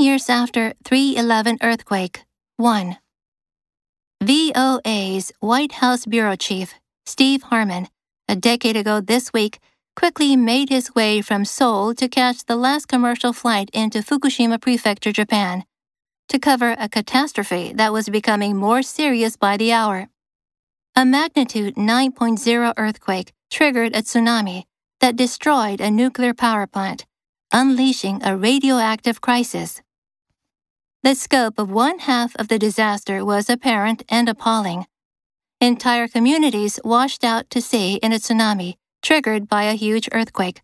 years after 311 earthquake, 1. VOA's White House bureau chief, Steve Herman, a decade ago this week, quickly made his way from Seoul to catch the last commercial flight into Fukushima Prefecture, Japan, to cover a catastrophe that was becoming more serious by the hour. A magnitude 9.0 earthquake triggered a tsunami that destroyed a nuclear power plant, unleashing a radioactive crisis. The scope of one half of the disaster was apparent and appalling. Entire communities washed out to sea in a tsunami triggered by a huge earthquake.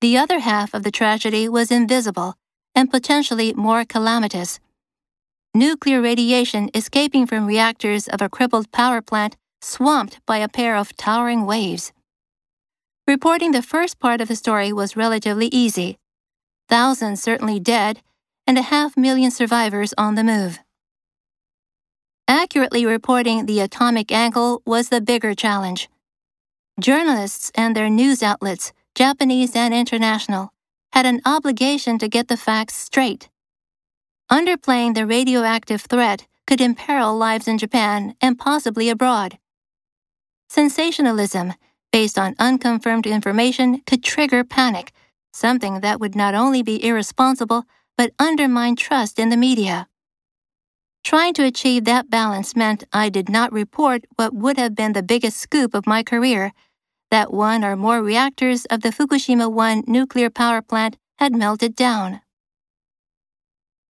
The other half of the tragedy was invisible and potentially more calamitous. Nuclear radiation escaping from reactors of a crippled power plant swamped by a pair of towering waves. Reporting the first part of the story was relatively easy. Thousands certainly dead, and a half million survivors on the move. Accurately reporting the atomic angle was the bigger challenge. Journalists and their news outlets, Japanese and international, had an obligation to get the facts straight. Underplaying the radioactive threat could imperil lives in Japan and possibly abroad. Sensationalism based on unconfirmed information could trigger panic, something that would not only be irresponsible, but undermine trust in the media. Trying to achieve that balance meant I did not report what would have been the biggest scoop of my career that one or more reactors of the Fukushima 1 nuclear power plant had melted down.